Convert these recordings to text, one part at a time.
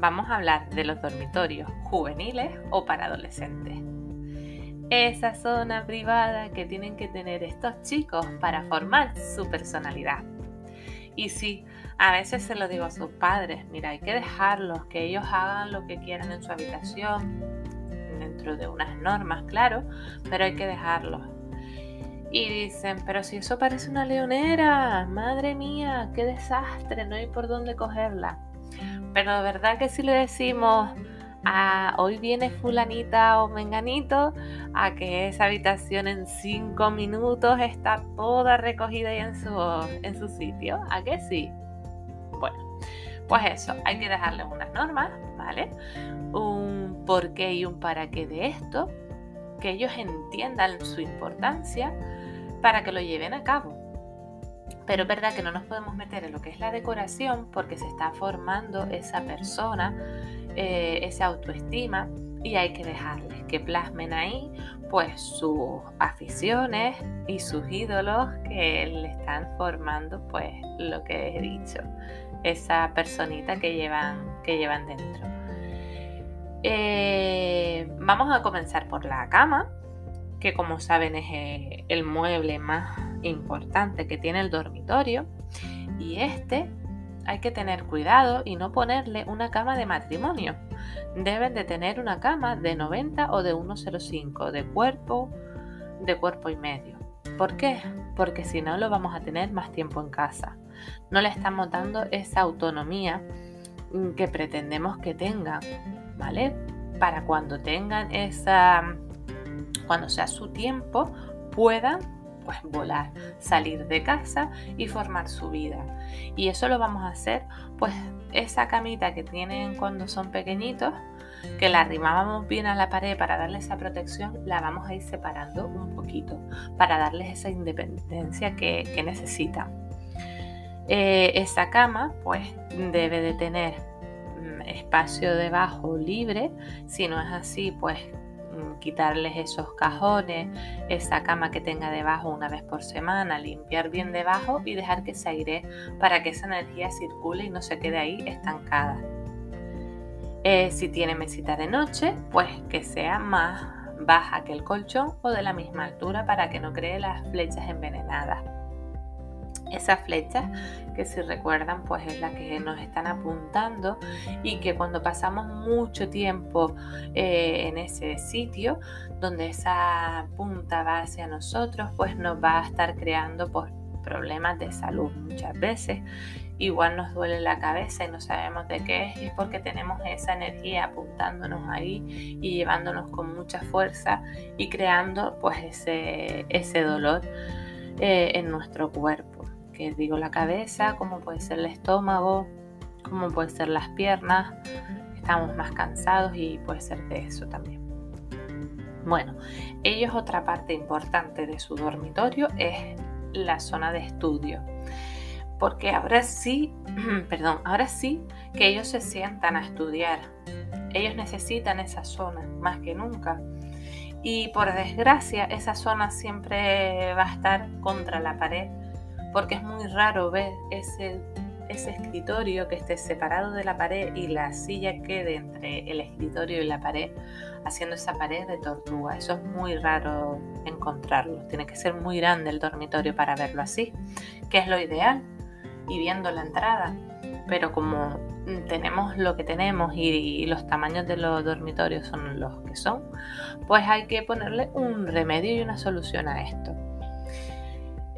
Vamos a hablar de los dormitorios juveniles o para adolescentes. Esa zona privada que tienen que tener estos chicos para formar su personalidad. Y sí, a veces se lo digo a sus padres, mira, hay que dejarlos, que ellos hagan lo que quieran en su habitación, dentro de unas normas, claro, pero hay que dejarlos. Y dicen, pero si eso parece una leonera, madre mía, qué desastre, no hay por dónde cogerla. Pero de verdad que si le decimos, a, hoy viene fulanita o menganito, a que esa habitación en cinco minutos está toda recogida y en su, en su sitio, ¿a que sí? Bueno, pues eso, hay que dejarle unas normas, ¿vale? Un por qué y un para qué de esto, que ellos entiendan su importancia para que lo lleven a cabo. Pero es verdad que no nos podemos meter en lo que es la decoración porque se está formando esa persona, eh, esa autoestima y hay que dejarles que plasmen ahí pues sus aficiones y sus ídolos que le están formando pues lo que he dicho, esa personita que llevan, que llevan dentro. Eh, vamos a comenzar por la cama, que como saben es el mueble más importante que tiene el dormitorio y este hay que tener cuidado y no ponerle una cama de matrimonio. Deben de tener una cama de 90 o de 1,05 de cuerpo, de cuerpo y medio. ¿Por qué? Porque si no lo vamos a tener más tiempo en casa. No le estamos dando esa autonomía que pretendemos que tengan, ¿vale? Para cuando tengan esa, cuando sea su tiempo, puedan pues volar, salir de casa y formar su vida. Y eso lo vamos a hacer, pues esa camita que tienen cuando son pequeñitos, que la arrimábamos bien a la pared para darle esa protección, la vamos a ir separando un poquito para darles esa independencia que, necesitan. Eh, esa cama pues debe de tener mm, espacio debajo libre, si no es así pues quitarles esos cajones, esa cama que tenga debajo una vez por semana, limpiar bien debajo y dejar que se aire para que esa energía circule y no se quede ahí estancada. Eh, si tiene mesita de noche, pues que sea más baja que el colchón o de la misma altura para que no cree las flechas envenenadas. Esa flecha que si recuerdan pues es la que nos están apuntando y que cuando pasamos mucho tiempo eh, en ese sitio donde esa punta va hacia nosotros pues nos va a estar creando pues, problemas de salud muchas veces. Igual nos duele la cabeza y no sabemos de qué es, y es porque tenemos esa energía apuntándonos ahí y llevándonos con mucha fuerza y creando pues ese, ese dolor eh, en nuestro cuerpo digo la cabeza, como puede ser el estómago, como puede ser las piernas, estamos más cansados y puede ser de eso también. Bueno, ellos otra parte importante de su dormitorio es la zona de estudio. Porque ahora sí, perdón, ahora sí que ellos se sientan a estudiar. Ellos necesitan esa zona más que nunca. Y por desgracia, esa zona siempre va a estar contra la pared porque es muy raro ver ese, escritorio que esté separado de la pared y la silla quede entre el escritorio y la pared, haciendo esa pared de tortuga. Eso es muy raro encontrarlo. Tiene que ser muy grande el dormitorio para verlo así, que es lo ideal. Y viendo la entrada. Pero como tenemos lo que tenemos y, los tamaños de los dormitorios son los que son, pues hay que ponerle un remedio y una solución a esto.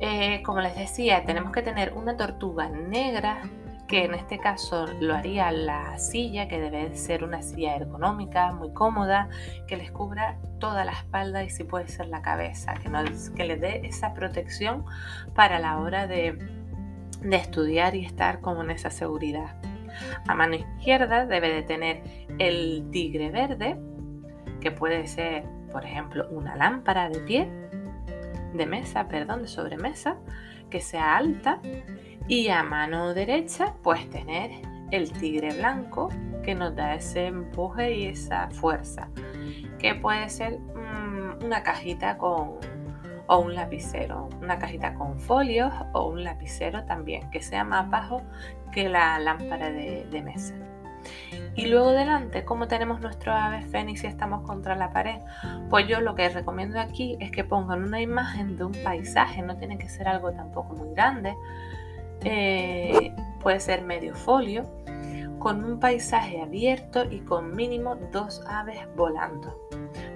Eh, como les decía, tenemos que tener una tortuga negra que en este caso lo haría la silla, que debe ser una silla ergonómica, muy cómoda, que les cubra toda la espalda y si puede ser la cabeza, que, que les dé esa protección para la hora de, de estudiar y estar como en esa seguridad. A mano izquierda debe de tener el tigre verde, que puede ser, por ejemplo, una lámpara de pie, de mesa, perdón, de sobremesa, que sea alta. Y a mano derecha, pues tener el tigre blanco, que nos da ese empuje y esa fuerza, que puede ser mm, una cajita con o un lapicero, una cajita con folios o un lapicero también, que sea más bajo que la lámpara de, mesa. Y luego delante, como tenemos nuestro ave fénix y estamos contra la pared? Pues yo lo que recomiendo aquí es que pongan una imagen de un paisaje, no tiene que ser algo tampoco muy grande, eh, puede ser medio folio, con un paisaje abierto y con mínimo dos aves volando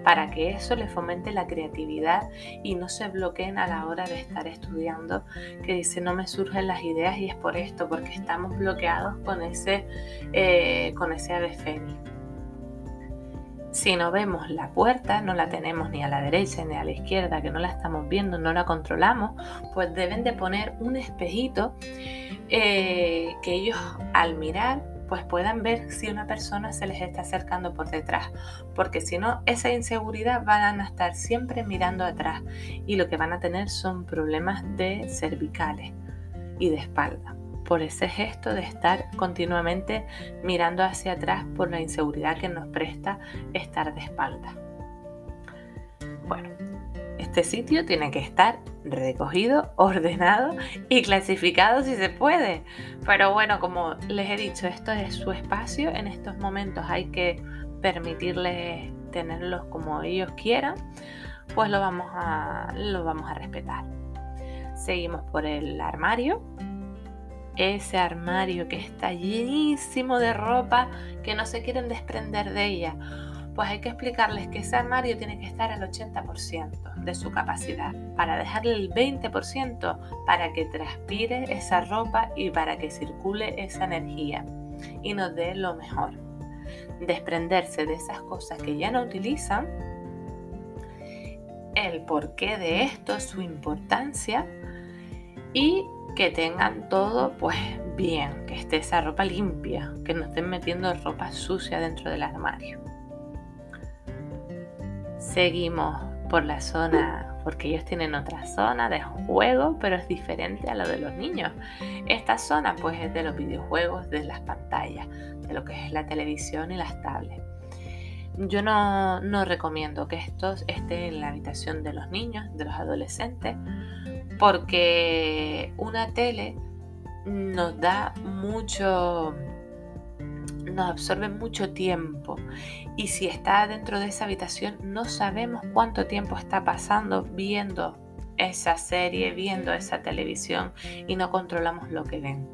para que eso le fomente la creatividad y no se bloqueen a la hora de estar estudiando, que dice no me surgen las ideas y es por esto, porque estamos bloqueados con ese, eh, con ese ave fénix. Si no vemos la puerta, no la tenemos ni a la derecha ni a la izquierda, que no la estamos viendo, no la controlamos, pues deben de poner un espejito eh, que ellos al mirar pues puedan ver si una persona se les está acercando por detrás, porque si no, esa inseguridad van a estar siempre mirando atrás y lo que van a tener son problemas de cervicales y de espalda por ese gesto de estar continuamente mirando hacia atrás por la inseguridad que nos presta estar de espalda. Bueno, este sitio tiene que estar recogido, ordenado y clasificado si se puede. Pero bueno, como les he dicho, esto es su espacio. En estos momentos hay que permitirles tenerlos como ellos quieran. Pues lo vamos a, lo vamos a respetar. Seguimos por el armario. Ese armario que está llenísimo de ropa que no se quieren desprender de ella pues hay que explicarles que ese armario tiene que estar al 80% de su capacidad, para dejarle el 20% para que transpire esa ropa y para que circule esa energía y nos dé lo mejor. Desprenderse de esas cosas que ya no utilizan, el porqué de esto, su importancia y que tengan todo pues bien, que esté esa ropa limpia, que no estén metiendo ropa sucia dentro del armario. Seguimos por la zona, porque ellos tienen otra zona de juego, pero es diferente a la de los niños. Esta zona pues es de los videojuegos, de las pantallas, de lo que es la televisión y las tablets. Yo no, no recomiendo que esto esté en la habitación de los niños, de los adolescentes, porque una tele nos da mucho nos absorbe mucho tiempo. Y si está dentro de esa habitación no sabemos cuánto tiempo está pasando viendo esa serie, viendo esa televisión y no controlamos lo que ven.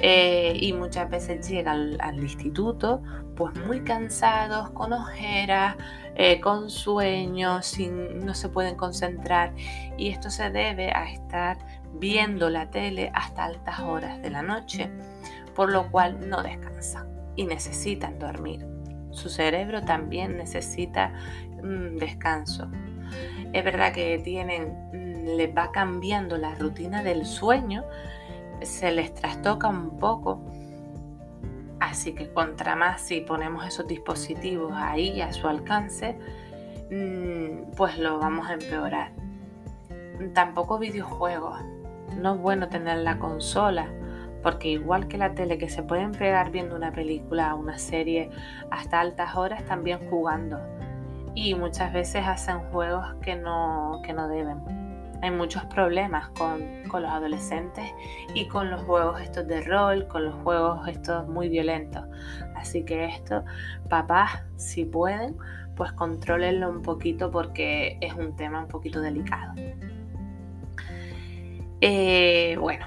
Eh, y muchas veces llegan al, instituto pues muy cansados, con ojeras, eh, con sueños, sin, no se pueden concentrar. Y esto se debe a estar viendo la tele hasta altas horas de la noche, por lo cual no descansan y necesitan dormir. Su cerebro también necesita mm, descanso. Es verdad que tienen, mm, les va cambiando la rutina del sueño, se les trastoca un poco. Así que contra más si ponemos esos dispositivos ahí a su alcance, mm, pues lo vamos a empeorar. Tampoco videojuegos. No es bueno tener la consola porque igual que la tele que se pueden pegar viendo una película, una serie hasta altas horas, también jugando. Y muchas veces hacen juegos que no, que no deben. hay muchos problemas con, con, los adolescentes y con los juegos estos de rol, con los juegos estos muy violentos. Así que esto, papás, si pueden, pues controlenlo un poquito porque es un tema un poquito delicado. Eh, bueno,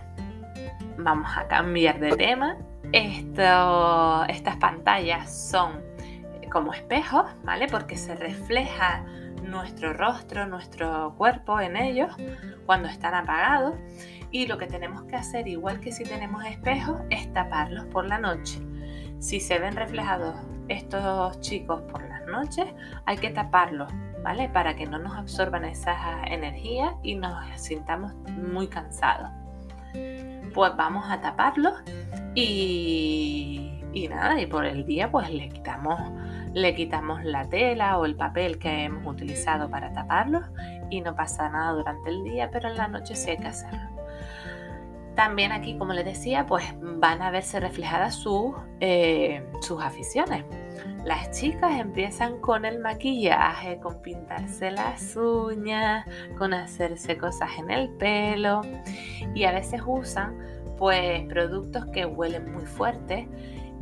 vamos a cambiar de tema. estas pantallas son como espejos, ¿vale? Porque se refleja nuestro rostro, nuestro cuerpo en ellos cuando están apagados. Y lo que tenemos que hacer, igual que si tenemos espejos, es taparlos por la noche. Si se ven reflejados estos chicos por las noches, hay que taparlos, ¿vale? Para que no nos absorban esas energías y nos sintamos muy cansados. Pues vamos a taparlos y, y nada, y por el día pues le quitamos le quitamos la tela o el papel que hemos utilizado para taparlos y no pasa nada durante el día, pero en la noche sí hay que hacerlo. También aquí, como les decía, pues van a verse reflejadas sus, eh, sus aficiones. Las chicas empiezan con el maquillaje, con pintarse las uñas, con hacerse cosas en el pelo y a veces usan pues productos que huelen muy fuerte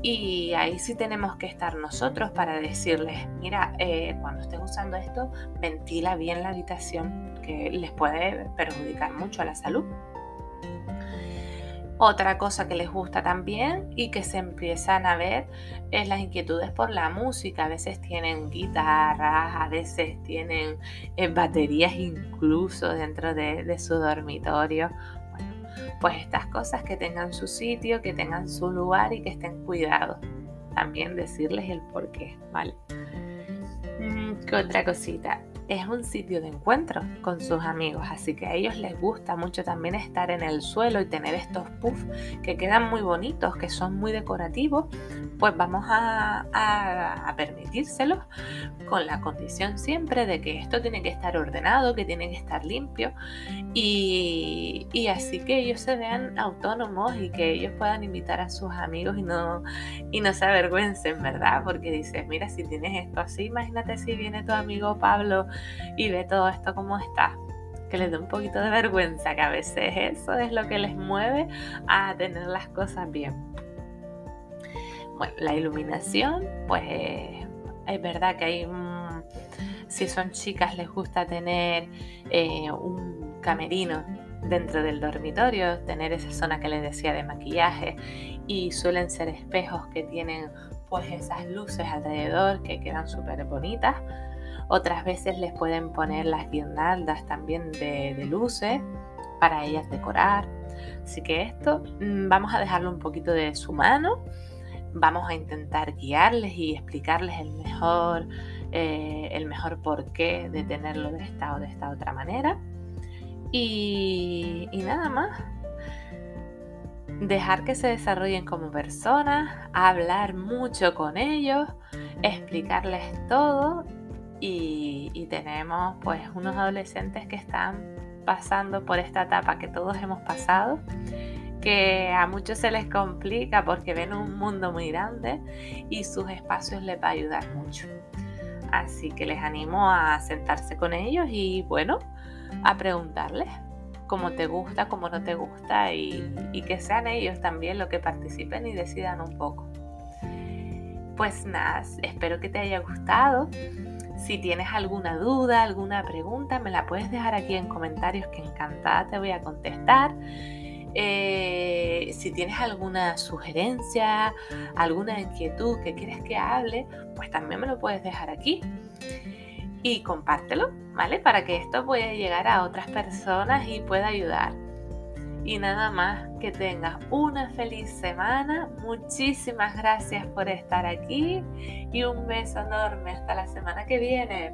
y ahí sí tenemos que estar nosotros para decirles, mira, eh, cuando estés usando esto, ventila bien la habitación, que les puede perjudicar mucho a la salud. Otra cosa que les gusta también y que se empiezan a ver es las inquietudes por la música. A veces tienen guitarras, a veces tienen eh, baterías incluso dentro de, su dormitorio pues estas cosas que tengan su sitio, que tengan su lugar y que estén cuidados. También decirles el por qué, ¿vale? Mm, ¿Qué otra cosita? Es un sitio de encuentro con sus amigos, así que a ellos les gusta mucho también estar en el suelo y tener estos puffs que quedan muy bonitos, que son muy decorativos, pues vamos a, a, permitírselos con la condición siempre de que esto tiene que estar ordenado, que tiene que estar limpio y, y así que ellos se vean autónomos y que ellos puedan invitar a sus amigos y no, y no se avergüencen, ¿verdad? Porque dices, mira, si tienes esto así, imagínate si viene tu amigo Pablo y ve todo esto como está. Que les dé un poquito de vergüenza, que a veces eso es lo que les mueve a tener las cosas bien. Bueno, la iluminación, pues es verdad que si son chicas les gusta tener eh, un camerino dentro del dormitorio, tener esa zona que les decía de maquillaje y suelen ser espejos que tienen pues esas luces alrededor que quedan súper bonitas otras veces les pueden poner las guirnaldas también de, luces para ellas decorar. Así que esto mm, vamos a dejarlo un poquito de su mano. Vamos a intentar guiarles y explicarles el mejor, eh, el mejor porqué de tenerlo de esta o de esta otra manera. Y, y nada más dejar que se desarrollen como personas, hablar mucho con ellos, explicarles todo y, tenemos pues unos adolescentes que están pasando por esta etapa que todos hemos pasado, que a muchos se les complica porque ven un mundo muy grande y sus espacios les va a ayudar mucho. Así que les animo a sentarse con ellos y bueno, a preguntarles cómo te gusta, cómo no te gusta y, y que sean ellos también los que participen y decidan un poco. Pues nada, espero que te haya gustado. Si tienes alguna duda, alguna pregunta, me la puedes dejar aquí en comentarios que encantada te voy a contestar. Eh, si tienes alguna sugerencia, alguna inquietud que quieres que hable, pues también me lo puedes dejar aquí. Y compártelo, ¿vale? Para que esto pueda llegar a otras personas y pueda ayudar. Y nada más, que tengas una feliz semana. Muchísimas gracias por estar aquí y un beso enorme hasta la semana que viene.